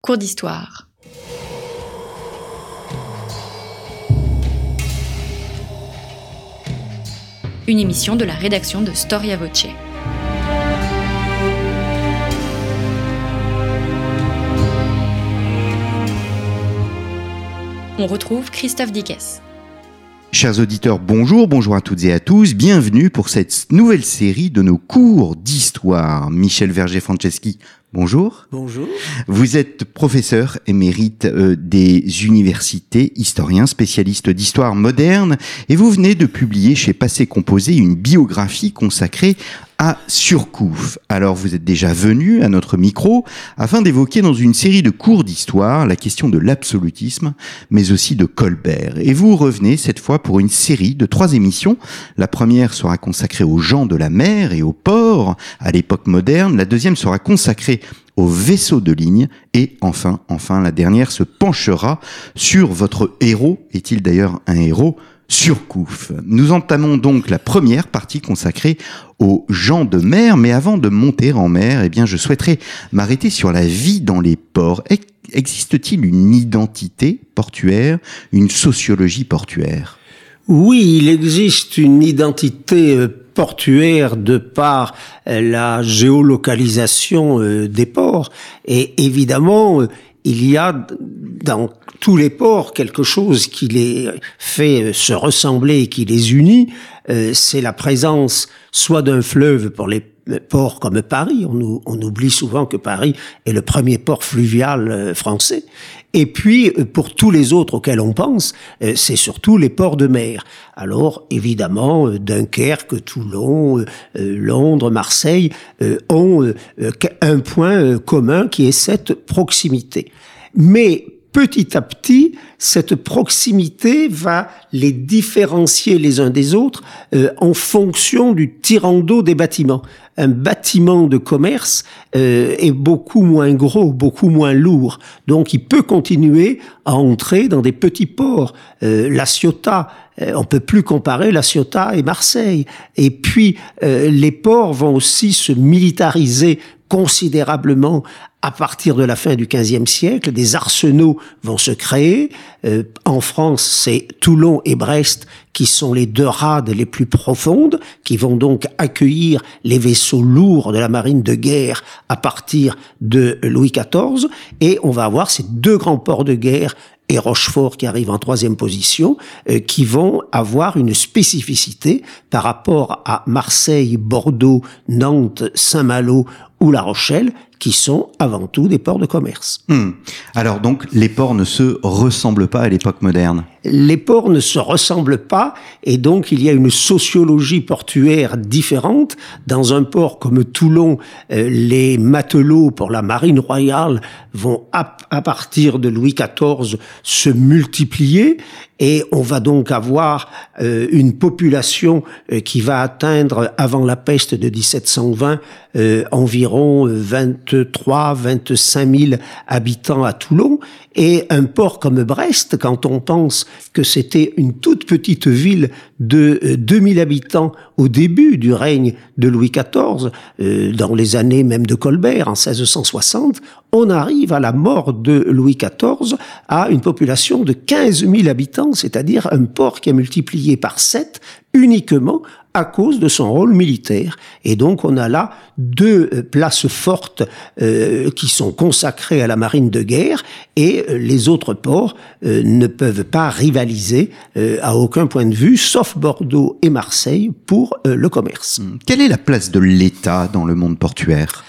Cours d'histoire. Une émission de la rédaction de Storia Voce. On retrouve Christophe Dickès. Chers auditeurs, bonjour, bonjour à toutes et à tous, bienvenue pour cette nouvelle série de nos cours d'histoire. Michel Verger-Franceschi, bonjour. Bonjour. Vous êtes professeur émérite euh, des universités, historien, spécialiste d'histoire moderne, et vous venez de publier chez Passé Composé une biographie consacrée à Surcouf. Alors vous êtes déjà venu à notre micro afin d'évoquer dans une série de cours d'histoire la question de l'absolutisme, mais aussi de Colbert. Et vous revenez cette fois pour une série de trois émissions. La première sera consacrée aux gens de la mer et aux ports à l'époque moderne. La deuxième sera consacrée aux vaisseaux de ligne et enfin, enfin, la dernière se penchera sur votre héros. Est-il d'ailleurs un héros? Surcouf. Nous entamons donc la première partie consacrée aux gens de mer, mais avant de monter en mer, eh bien, je souhaiterais m'arrêter sur la vie dans les ports. Existe-t-il une identité portuaire, une sociologie portuaire? Oui, il existe une identité euh, portuaire de par euh, la géolocalisation euh, des ports. Et évidemment, il y a dans tous les ports quelque chose qui les fait se ressembler et qui les unit, euh, c'est la présence soit d'un fleuve pour les ports comme Paris, on, oublie souvent que Paris est le premier port fluvial euh, français, et puis euh, pour tous les autres auxquels on pense, c'est surtout les ports de mer. Alors évidemment, Dunkerque, Toulon, Londres, Marseille ont un point commun qui est cette proximité. Mais petit à petit, cette proximité va les différencier les uns des autres euh, en fonction du tirant d'eau des bâtiments. Un bâtiment de commerce euh, est beaucoup moins gros, beaucoup moins lourd, donc il peut continuer à entrer dans des petits ports. Euh, la Ciotat, euh, on peut plus comparer la Ciotat et Marseille. Et puis les ports vont aussi se militariser considérablement à partir de la fin du XVe siècle, des arsenaux vont se créer. Euh, en France, c'est Toulon et Brest qui sont les deux rades les plus profondes, qui vont donc accueillir les vaisseaux lourds de la marine de guerre à partir de Louis XIV. Et on va avoir ces deux grands ports de guerre et Rochefort qui arrive en troisième position, euh, qui vont avoir une spécificité par rapport à Marseille, Bordeaux, Nantes, Saint-Malo ou La Rochelle, qui sont avant tout des ports de commerce. Hmm. Alors donc, les ports ne se ressemblent pas à l'époque moderne? Les ports ne se ressemblent pas, et donc il y a une sociologie portuaire différente. Dans un port comme Toulon, euh, les matelots pour la marine royale vont, à, à partir de Louis XIV, se multiplier, et on va donc avoir euh, une population euh, qui va atteindre, avant la peste de 1720, euh, environ 23, 25 000 habitants à Toulon, et un port comme Brest, quand on pense que c'était une toute petite ville de 2000 habitants au début du règne de Louis XIV, dans les années même de Colbert, en 1660, on arrive à la mort de Louis XIV à une population de 15 000 habitants, c'est-à-dire un port qui a multiplié par 7 uniquement à cause de son rôle militaire. Et donc on a là deux euh, places fortes euh, qui sont consacrées à la marine de guerre et euh, les autres ports ne peuvent pas rivaliser à aucun point de vue, sauf Bordeaux et Marseille pour le commerce. Quelle est la place de l'État dans le monde portuaire? euh,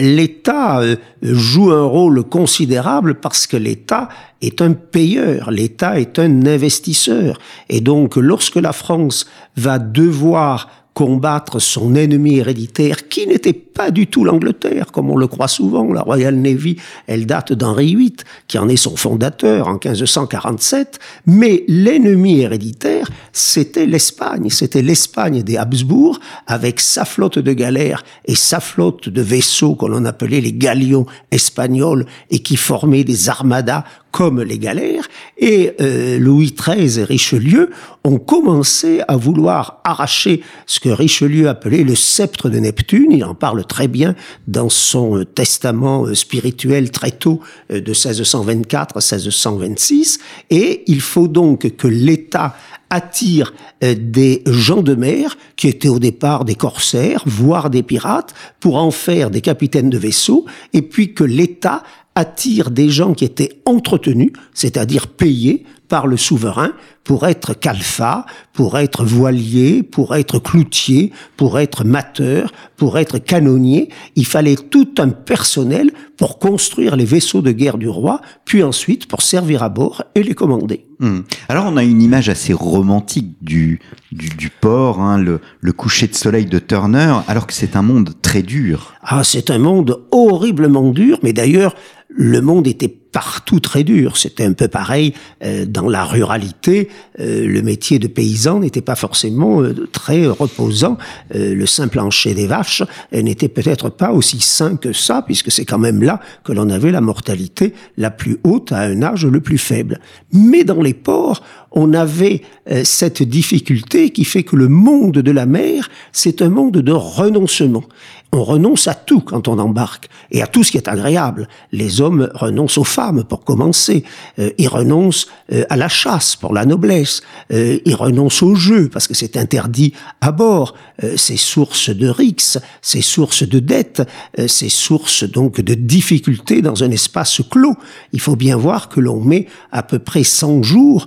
l'État euh, joue un rôle considérable parce que l'État est un payeur, l'État est un investisseur. Et donc, lorsque la France va devoir combattre son ennemi héréditaire, qui n'était pas du tout l'Angleterre, comme on le croit souvent. La Royal Navy, elle date d'Henri VIII, qui en est son fondateur en 1547, mais l'ennemi héréditaire, c'était l'Espagne. C'était l'Espagne des Habsbourg, avec sa flotte de galères et sa flotte de vaisseaux que l'on appelait les galions espagnols, et qui formaient des armadas comme les galères, et euh, Louis XIII et Richelieu ont commencé à vouloir arracher ce que Richelieu appelait le sceptre de Neptune. Il en parle très bien dans son euh, testament euh, spirituel très tôt de 1624 à 1626. Et il faut donc que l'État attire des gens de mer qui étaient au départ des corsaires, voire des pirates, pour en faire des capitaines de vaisseaux, et puis que l'État attire des gens qui étaient entretenus, c'est-à-dire payés par le souverain pour être calfa, pour être voilier, pour être cloutier, pour être mateur, pour être canonnier. Il fallait tout un personnel pour construire les vaisseaux de guerre du roi, puis ensuite pour servir à bord et les commander. Hmm. Alors on a une image assez romantique du, du, port, hein, le, le coucher de soleil de Turner, alors que c'est un monde très dur. Ah, c'est un monde horriblement dur, mais d'ailleurs, le monde était partout très dur. C'était un peu pareil euh, dans la ruralité. Euh, le métier de paysan n'était pas forcément euh, très reposant. le simple plancher des vaches n'était peut-être pas aussi sain que ça, puisque c'est quand même là que l'on avait la mortalité la plus haute à un âge le plus faible. Mais dans les ports, on avait cette difficulté qui fait que le monde de la mer, c'est un monde de renoncement on renonce à tout quand on embarque et à tout ce qui est agréable. Les hommes renoncent aux femmes pour commencer, euh, ils renoncent euh, à la chasse pour la noblesse, euh, ils renoncent au jeu parce que c'est interdit à bord. c'est source de rixes, c'est source de dettes, c'est source donc de difficultés dans un espace clos. Il faut bien voir que l'on met à peu près 100 jours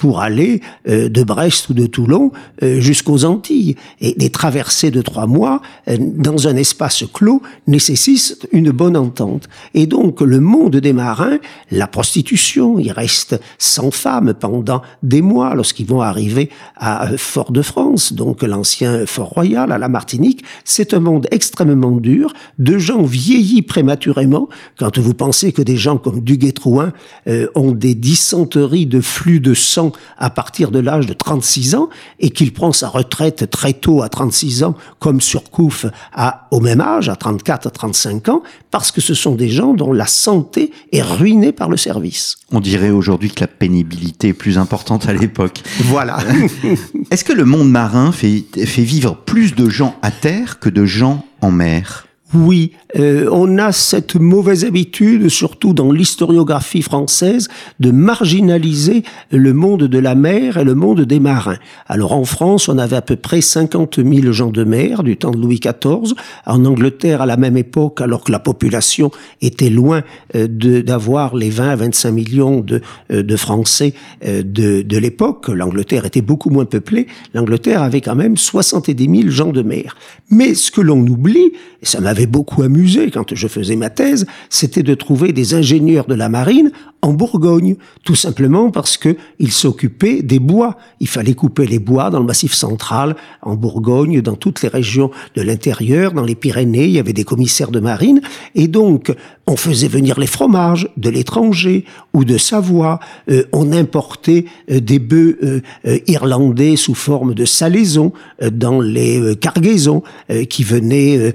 pour aller de Brest ou de Toulon jusqu'aux Antilles et des traversées de trois mois dans un espace clos nécessite une bonne entente. Et donc le monde des marins, la prostitution, il reste sans femmes pendant des mois lorsqu'ils vont arriver à Fort-de-France, donc l'ancien Fort Royal à la Martinique. C'est un monde extrêmement dur, de gens vieillis prématurément. Quand vous pensez que des gens comme Duguay-Trouin euh, ont des dysenteries de flux de sang à partir de l'âge de 36 ans et qu'il prend sa retraite très tôt à 36 ans, comme Surcouf à au même âge, à 34, à 35 ans, parce que ce sont des gens dont la santé est ruinée par le service. On dirait aujourd'hui que la pénibilité est plus importante à l'époque. Voilà. Est-ce que le monde marin fait, fait vivre plus de gens à terre que de gens en mer? Oui, euh, on a cette mauvaise habitude, surtout dans l'historiographie française, de marginaliser le monde de la mer et le monde des marins. Alors en France, on avait à peu près 50 000 gens de mer du temps de Louis XIV. En Angleterre, à la même époque, alors que la population était loin euh, d'avoir les 20 à 25 millions de, euh, de Français de, de l'époque, l'Angleterre était beaucoup moins peuplée, l'Angleterre avait quand même 70 000 gens de mer. Mais ce que l'on oublie, et ça m'avait beaucoup amusé quand je faisais ma thèse, c'était de trouver des ingénieurs de la marine en Bourgogne, tout simplement parce que ils s'occupaient des bois. Il fallait couper les bois dans le massif central, en Bourgogne, dans toutes les régions de l'intérieur, dans les Pyrénées, il y avait des commissaires de marine, et donc on faisait venir les fromages de l'étranger ou de Savoie, euh, on importait euh, des bœufs euh, irlandais sous forme de salaison dans les cargaisons qui venaient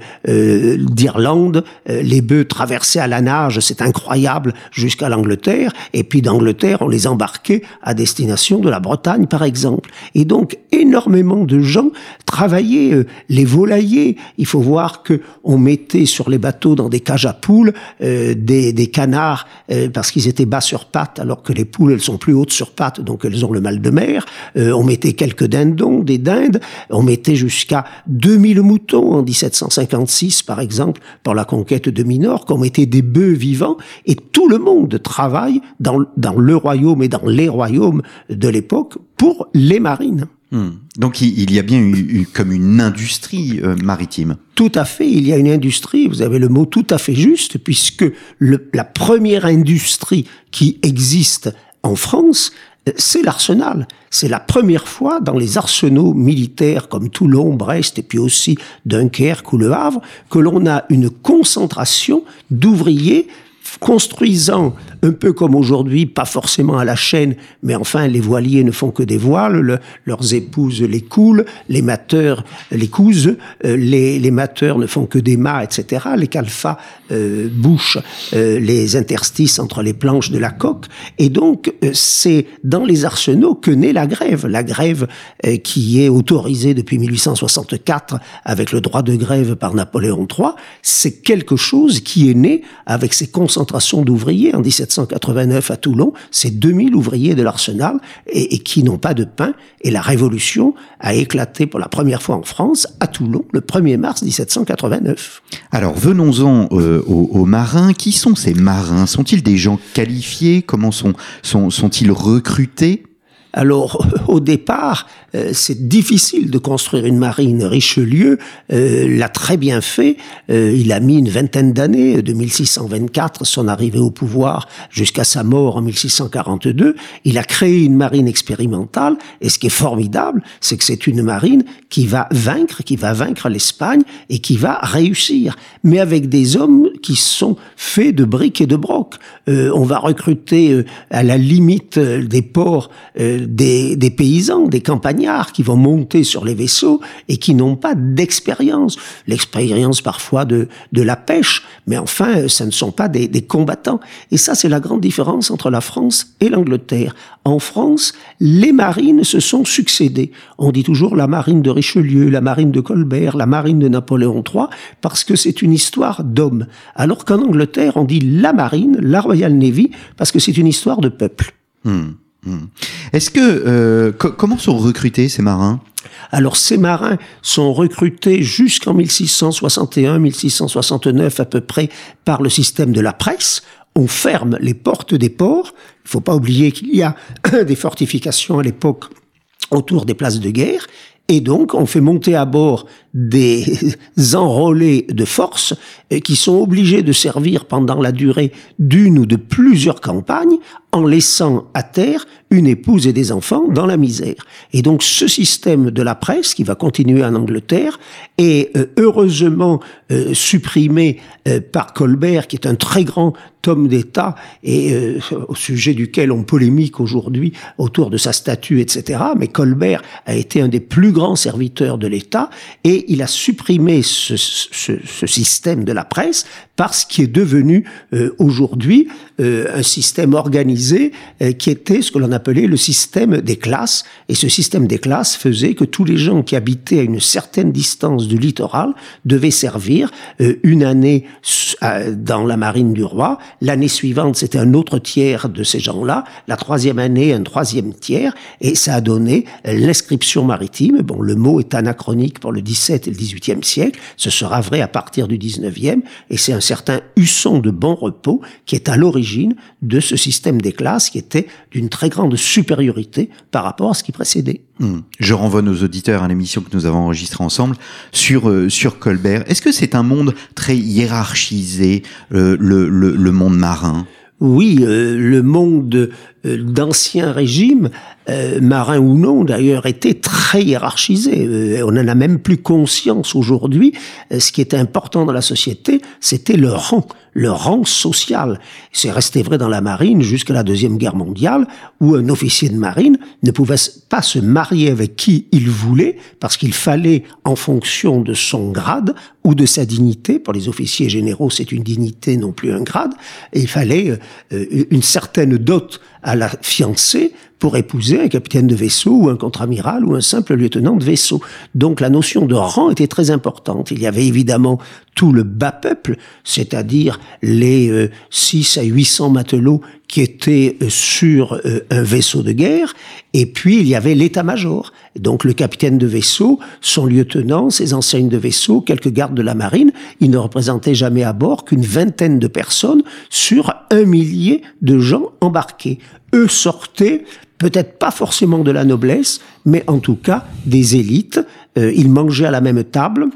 d'Irlande, les bœufs traversaient à la nage, c'est incroyable, jusqu'à l'Angleterre, et puis d'Angleterre, on les embarquait à destination de la Bretagne, par exemple. Et donc, énormément de gens travaillaient euh, les volaillers. Il faut voir que on mettait sur les bateaux dans des cages à poules euh, des, des, canards euh, parce qu'ils étaient bas sur pattes, alors que les poules, elles sont plus hautes sur pattes, donc elles ont le mal de mer. on mettait quelques dindons, des dindes. On mettait jusqu'à 2000 moutons en 1756, par exemple, pour la conquête de Minorque. On mettait des bœufs vivants et tout le monde travaille dans, le royaume et dans les royaumes de l'époque pour les marines. Hmm. Donc il y a bien eu, comme une industrie euh, maritime. Tout à fait, il y a une industrie, vous avez le mot tout à fait juste, puisque la première industrie qui existe en France, c'est l'arsenal. C'est la première fois dans les arsenaux militaires comme Toulon, Brest et puis aussi Dunkerque ou Le Havre que l'on a une concentration d'ouvriers construisant un peu comme aujourd'hui, pas forcément à la chaîne, mais enfin les voiliers ne font que des voiles, leurs épouses les coulent, les mateurs les cousent, euh, les, mateurs ne font que des mâts, etc. Les calfas euh, bouchent euh, les interstices entre les planches de la coque, et donc euh, c'est dans les arsenaux que naît la grève, la grève qui est autorisée depuis 1864 avec le droit de grève par Napoléon III, c'est quelque chose qui est né avec ces concentrations d'ouvriers en 1789 à Toulon, c'est 2000 ouvriers de l'arsenal et, et qui n'ont pas de pain. Et la révolution a éclaté pour la première fois en France à Toulon le 1er mars 1789. Alors venons-en euh, aux, aux, marins. Qui sont ces marins? Sont-ils des gens qualifiés? Comment sont, sont, sont-ils recrutés? Alors, au départ, euh, c'est difficile de construire une marine. Richelieu euh, l'a très bien fait. Euh, il a mis une vingtaine d'années, de 1624, son arrivée au pouvoir jusqu'à sa mort en 1642. Il a créé une marine expérimentale. Et ce qui est formidable, c'est que c'est une marine qui va vaincre, qui va vaincre l'Espagne et qui va réussir. Mais avec des hommes qui sont faits de briques et de brocs. on va recruter à la limite des ports des, des, paysans, des campagnards qui vont monter sur les vaisseaux et qui n'ont pas d'expérience. L'expérience parfois de, de la pêche, mais enfin, ce ne sont pas des, des combattants. Et ça, c'est la grande différence entre la France et l'Angleterre. En France, les marines se sont succédées. On dit toujours la marine de Richelieu, la marine de Colbert, la marine de Napoléon III, parce que c'est une histoire d'hommes. Alors qu'en Angleterre, on dit la marine, la Royal Navy, parce que c'est une histoire de peuple. Hmm. Est-ce que euh, comment sont recrutés ces marins? Alors ces marins sont recrutés jusqu'en 1661-1669 à peu près par le système de la presse. On ferme les portes des ports. Il ne faut pas oublier qu'il y a des fortifications à l'époque autour des places de guerre. Et donc, on fait monter à bord des enrôlés de force qui sont obligés de servir pendant la durée d'une ou de plusieurs campagnes en laissant à terre une épouse et des enfants dans la misère. Et donc ce système de la presse qui va continuer en Angleterre est euh, heureusement euh, supprimé euh, par Colbert, qui est un très grand homme d'État et au sujet duquel on polémique aujourd'hui autour de sa statue, etc. Mais Colbert a été un des plus grands serviteurs de l'État et il a supprimé ce, système de la presse parce qu'il est devenu aujourd'hui un système organisé qui était ce que l'on appelé le système des classes. Et ce système des classes faisait que tous les gens qui habitaient à une certaine distance du littoral devaient servir euh, une année dans la marine du roi. L'année suivante, c'était un autre tiers de ces gens-là. La troisième année, un troisième tiers. Et ça a donné l'inscription maritime. Bon, le mot est anachronique pour le 17 et le 18e siècle. Ce sera vrai à partir du 19e. Et c'est un certain Husson de Bon Repos qui est à l'origine de ce système des classes qui était d'une très grande supériorité par rapport à ce qui précédait. Hmm. Je renvoie nos auditeurs à l'émission que nous avons enregistrée ensemble sur euh, sur Colbert. Est-ce que c'est un monde très hiérarchisé, euh, le, le, le, monde marin? Oui, euh, le monde d'ancien régime, marin ou non d'ailleurs, était très hiérarchisé. on n'en a même plus conscience aujourd'hui. ce qui était important dans la société, c'était le rang le rang social. C'est resté vrai dans la marine jusqu'à la Deuxième Guerre mondiale, où un officier de marine ne pouvait pas se marier avec qui il voulait, parce qu'il fallait, en fonction de son grade ou de sa dignité, pour les officiers généraux c'est une dignité non plus un grade, il fallait euh, une certaine dot à la fiancée pour épouser un capitaine de vaisseau ou un contre-amiral ou un simple lieutenant de vaisseau. Donc la notion de rang était très importante. Il y avait évidemment tout le bas peuple, c'est-à-dire les 6 euh, à 800 matelots qui étaient euh, sur euh, un vaisseau de guerre, et puis il y avait l'état-major. Donc le capitaine de vaisseau, son lieutenant, ses enseignes de vaisseau, quelques gardes de la marine, ils ne représentaient jamais à bord qu'une vingtaine de personnes sur un millier de gens embarqués. Eux sortaient peut-être pas forcément de la noblesse, mais en tout cas des élites. ils mangeaient à la même table,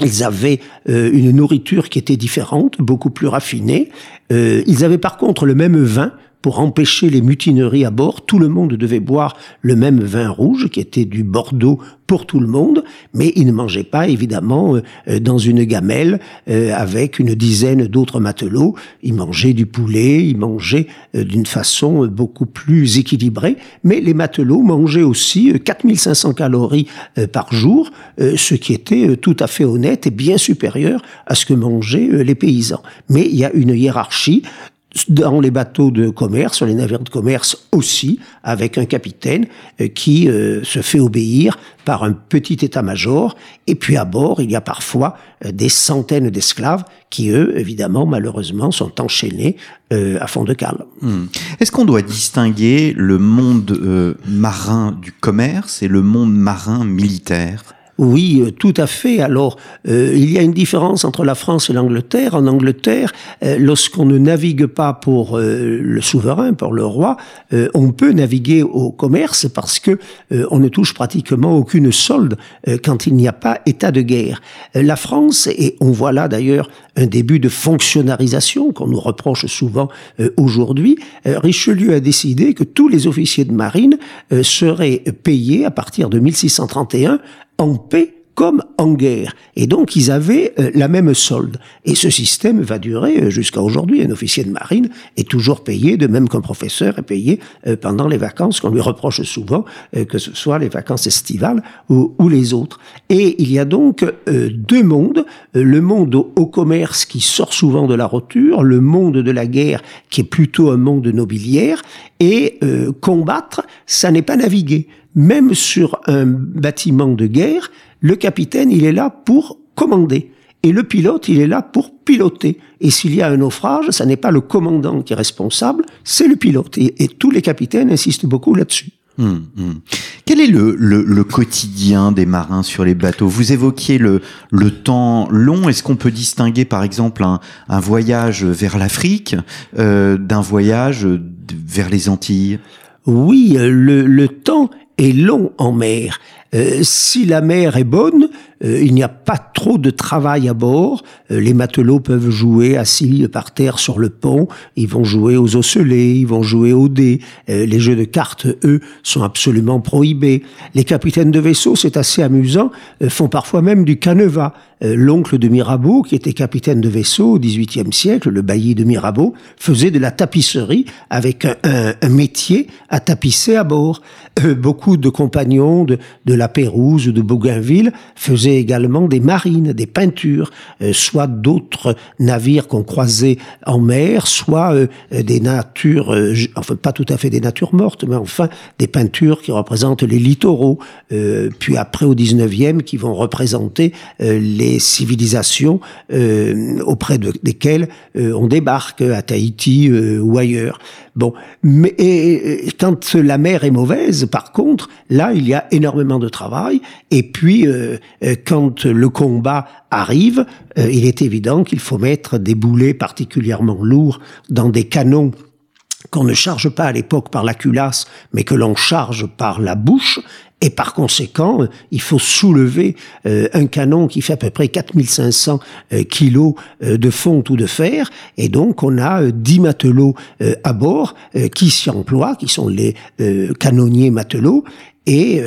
ils avaient euh, une nourriture qui était différente, beaucoup plus raffinée. Euh, ils avaient par contre le même vin pour empêcher les mutineries à bord. Tout le monde devait boire le même vin rouge, qui était du Bordeaux pour tout le monde, mais ils ne mangeaient pas évidemment euh, dans une gamelle euh, avec une dizaine d'autres matelots. Ils mangeaient du poulet, ils mangeaient euh, d'une façon beaucoup plus équilibrée, mais les matelots mangeaient aussi 4500 calories par jour, ce qui était tout à fait honnête et bien supérieur à ce que mangeaient les paysans. Mais il y a une hiérarchie dans les bateaux de commerce, sur les navires de commerce aussi, avec un capitaine euh, qui euh, se fait obéir par un petit état-major. Et puis à bord, il y a parfois euh, des centaines d'esclaves qui, eux, évidemment, malheureusement, sont enchaînés à fond de cale. Hmm. Est-ce qu'on doit distinguer le monde marin du commerce et le monde marin militaire? Oui, euh, tout à fait. Alors, euh, il y a une différence entre la France et l'Angleterre. En Angleterre, euh, lorsqu'on ne navigue pas pour le souverain, pour le roi, on peut naviguer au commerce parce que on ne touche pratiquement aucune solde quand il n'y a pas état de guerre. la France, et on voit là d'ailleurs un début de fonctionnalisation qu'on nous reproche souvent aujourd'hui, Richelieu a décidé que tous les officiers de marine seraient payés à partir de 1631 en paix comme en guerre. Et donc, ils avaient euh, la même solde. Et ce système va durer euh, jusqu'à aujourd'hui. Un officier de marine est toujours payé, de même qu'un professeur est payé euh, pendant les vacances, qu'on lui reproche souvent, que ce soit les vacances estivales ou, ou les autres. Et il y a donc deux mondes. Le monde au commerce qui sort souvent de la roture, le monde de la guerre qui est plutôt un monde nobiliaire. Et combattre, ça n'est pas naviguer. Même sur un bâtiment de guerre, le capitaine, il est là pour commander. Et le pilote, il est là pour piloter. Et s'il y a un naufrage, ce n'est pas le commandant qui est responsable, c'est le pilote. Et, tous les capitaines insistent beaucoup là-dessus. Hum, hum. Quel est le, le, quotidien des marins sur les bateaux? Vous évoquiez le, le temps long. Est-ce qu'on peut distinguer, par exemple, un, un voyage vers l'Afrique euh, d'un voyage vers les Antilles? Oui, le, le temps est long en mer. Euh, si la mer est bonne, il n'y a pas trop de travail à bord. Euh, les matelots peuvent jouer assis par terre sur le pont. Ils vont jouer aux osselets, ils vont jouer aux dés. les jeux de cartes, eux, sont absolument prohibés. Les capitaines de vaisseau, c'est assez amusant, font parfois même du canevas. L'oncle de Mirabeau, qui était capitaine de vaisseau au XVIIIe siècle, le bailli de Mirabeau, faisait de la tapisserie avec un, métier à tapisser à bord. beaucoup de compagnons de, de la Pérouse ou de Bougainville également des marines, des peintures, euh, soit d'autres navires qu'on croisait en mer, soit euh, des natures, euh, enfin pas tout à fait des natures mortes, mais enfin des peintures qui représentent les littoraux, puis après au 19e qui vont représenter les civilisations auprès de, desquelles on débarque à Tahiti ou ailleurs. Bon, mais quand la mer est mauvaise, par contre, là, il y a énormément de travail. Et puis, euh, euh, quand le combat arrive, euh, il est évident qu'il faut mettre des boulets particulièrement lourds dans des canons qu'on ne charge pas à l'époque par la culasse, mais que l'on charge par la bouche, et par conséquent, il faut soulever euh, un canon qui fait à peu près 4500 euh, kilos euh, de fonte ou de fer. Et donc, on a 10 matelots à bord qui s'y emploient, qui sont les canonniers matelots. Et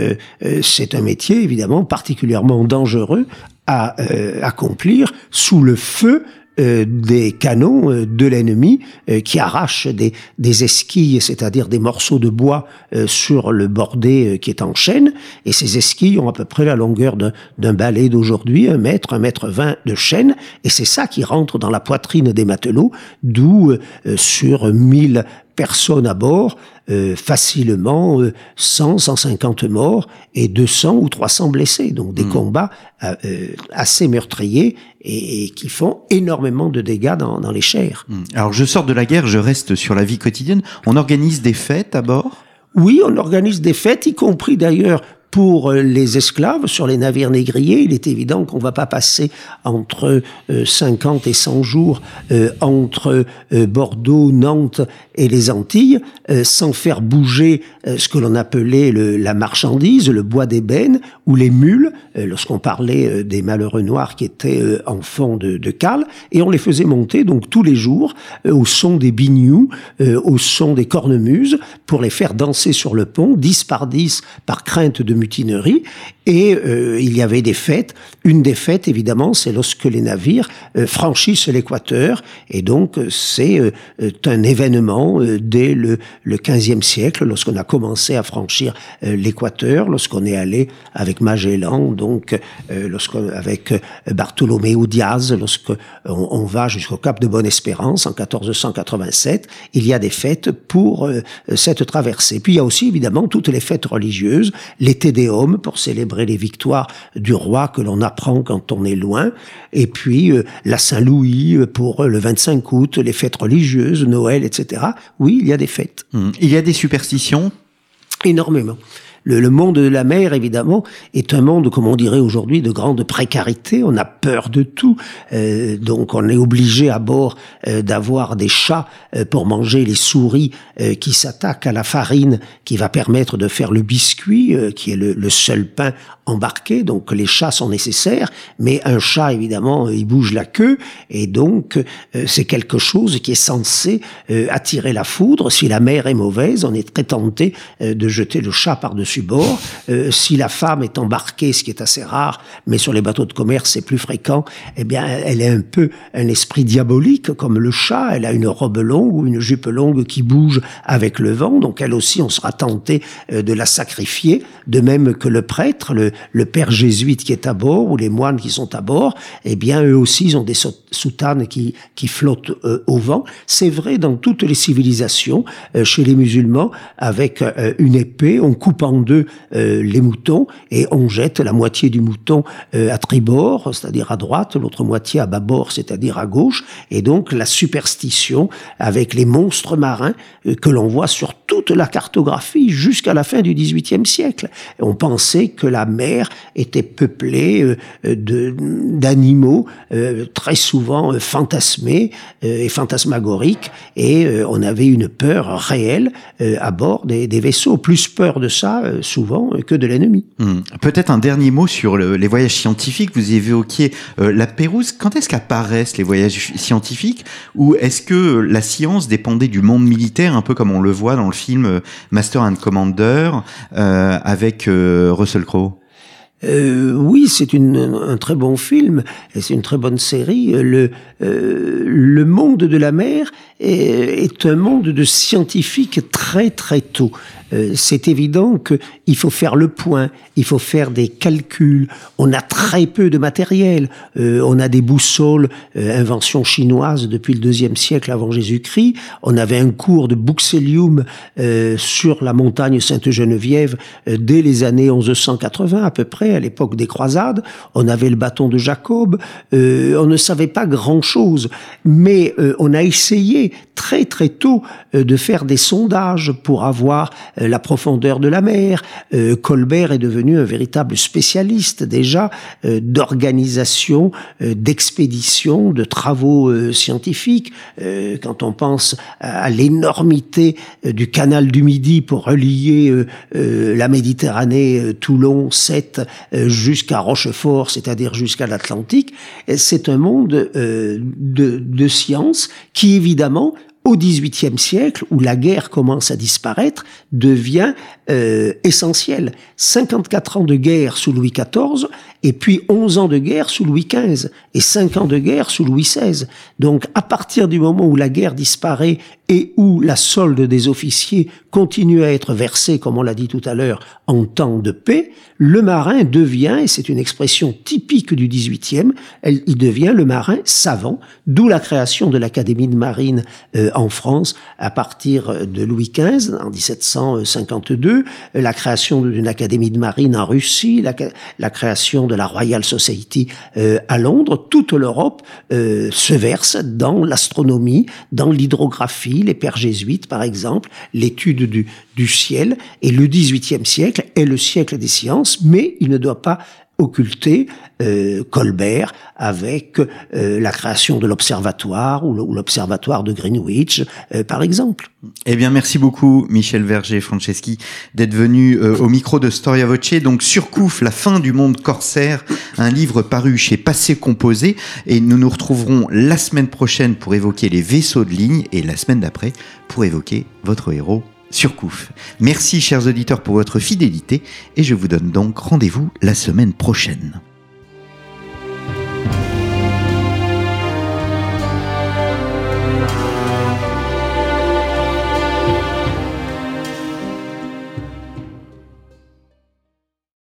c'est un métier, évidemment, particulièrement dangereux à accomplir sous le feu euh, des canons euh, de l'ennemi euh, qui arrachent des, des esquilles, c'est-à-dire des morceaux de bois sur le bordé qui est en chaîne. Et ces esquilles ont à peu près la longueur d'un balai d'aujourd'hui, un mètre, un mètre vingt de chaîne. Et c'est ça qui rentre dans la poitrine des matelots, d'où sur 1000 personnes à bord, euh, facilement 100, 150 morts et 200 ou 300 blessés. Donc des hmm. combats euh, euh, assez meurtriers et, qui font énormément de dégâts dans, dans les chairs. Hmm. Alors je sors de la guerre, je reste sur la vie quotidienne. On organise des fêtes à bord? Oui, on organise des fêtes, y compris d'ailleurs pour les esclaves sur les navires négriers, il est évident qu'on va pas passer entre 50 et 100 jours entre Bordeaux, Nantes et les Antilles sans faire bouger ce que l'on appelait la marchandise, le bois d'ébène ou les mules, lorsqu'on parlait des malheureux noirs qui étaient enfants de, de cale, et on les faisait monter donc tous les jours au son des bignous, au son des cornemuses, pour les faire danser sur le pont, 10 par 10 par crainte de Et euh, il y avait des fêtes. Une des fêtes, évidemment, c'est lorsque les navires euh, franchissent l'équateur. Et donc, c'est euh, un événement dès le, le 15e siècle, lorsqu'on a commencé à franchir l'équateur, lorsqu'on est allé avec Magellan, donc avec Bartholoméo Diaz, lorsqu'on on va jusqu'au Cap de Bonne-Espérance en 1487, il y a des fêtes pour cette traversée. Puis il y a aussi évidemment toutes les fêtes religieuses, les Tédéums pour célébrer les victoires du roi que l'on apprend quand on est loin, et puis euh, la Saint-Louis euh, pour le 25 août, les fêtes religieuses, Noël, etc. Oui, il y a des fêtes. Mmh. Il y a des superstitions? Énormément. Le, monde de la mer, évidemment, est un monde, comme on dirait aujourd'hui, de grande précarité. On a peur de tout. Euh, donc on est obligé à bord euh, d'avoir des chats euh, pour manger les souris qui s'attaquent à la farine qui va permettre de faire le biscuit, qui est le, le, seul pain embarqué. Donc les chats sont nécessaires, mais un chat, évidemment, il bouge la queue. Et donc c'est quelque chose qui est censé attirer la foudre. Si la mer est mauvaise, on est très tenté de jeter le chat par-dessus Euh, si la femme est embarquée, ce qui est assez rare, mais sur les bateaux de commerce c'est plus fréquent, eh bien elle est un peu un esprit diabolique comme le chat. Elle a une robe longue ou une jupe longue qui bouge avec le vent. Donc elle aussi, on sera tenté euh, de la sacrifier. De même que le prêtre, le, père jésuite qui est à bord ou les moines qui sont à bord, eh bien eux aussi ils ont des soutanes qui qui flottent euh, au vent. C'est vrai dans toutes les civilisations. chez les musulmans, avec une épée, on coupe en deux euh, les moutons et on jette la moitié du mouton euh, à tribord, c'est-à-dire à droite, l'autre moitié à bâbord, c'est-à-dire à gauche. Et donc la superstition avec les monstres marins euh, que l'on voit sur toute la cartographie jusqu'à la fin du XVIIIe siècle. On pensait que la mer était peuplée d'animaux très souvent fantasmés et fantasmagoriques et on avait une peur réelle à bord des, vaisseaux. Plus peur de ça souvent que de l'ennemi. Hmm. Peut-être un dernier mot sur les voyages scientifiques. Vous évoquiez euh, la Pérouse. Quand est-ce qu'apparaissent les voyages scientifiques? Ou est-ce que la science dépendait du monde militaire, un peu comme on le voit dans le film euh, Master and Commander euh, avec Russell Crowe? Euh, oui, c'est un très bon film c'est une très bonne série. Le, euh, le monde de la mer est, est, un monde de scientifiques très très tôt. Euh, c'est évident qu'il faut faire le point, il faut faire des calculs. On a très peu de matériel. Euh, on a des boussoles, euh, invention chinoise depuis le deuxième siècle avant Jésus-Christ. On avait un cours de buxélium sur la montagne Sainte-Geneviève dès les années 1180 à peu près, à l'époque des croisades. On avait le bâton de Jacob. on ne savait pas grand-chose, mais on a essayé très très tôt de faire des sondages pour avoir euh, la profondeur de la mer. Euh, Colbert est devenu un véritable spécialiste déjà euh, d'organisation, d'expédition, de travaux scientifiques. Quand on pense à l'énormité du canal du Midi pour relier la Méditerranée, Toulon, Sète, jusqu'à Rochefort, c'est-à-dire jusqu'à l'Atlantique, c'est un monde de, de science qui évidemment au XVIIIe siècle, où la guerre commence à disparaître, devient euh, essentielle. 54 ans de guerre sous Louis XIV, et puis 11 ans de guerre sous Louis XV, et 5 ans de guerre sous Louis XVI. Donc à partir du moment où la guerre disparaît et où la solde des officiers continue à être versée, comme on l'a dit tout à l'heure, en temps de paix, le marin devient, et c'est une expression typique du XVIIIe, il devient le marin savant, d'où la création de l'Académie de marine euh, en France à partir de Louis XV, en 1752, la création d'une Académie de marine en Russie, la, création de la Royal Society euh, à Londres, toute l'Europe euh, se verse dans l'astronomie, dans l'hydrographie, les pères jésuites par exemple, l'étude du, du ciel. Et le XVIIIe siècle est le siècle des sciences, mais il ne doit pas occulter euh, Colbert avec euh, la création de l'observatoire ou l'observatoire de Greenwich, euh, par exemple. Eh bien, merci beaucoup, Michel Verger Franceschi, d'être venu au micro de Storia Voce. Donc, Surcouf, la fin du monde corsaire, un livre paru chez Passé Composé. Et nous nous retrouverons la semaine prochaine pour évoquer les vaisseaux de ligne et la semaine d'après pour évoquer votre héros Surcouf. Merci chers auditeurs pour votre fidélité et je vous donne donc rendez-vous la semaine prochaine.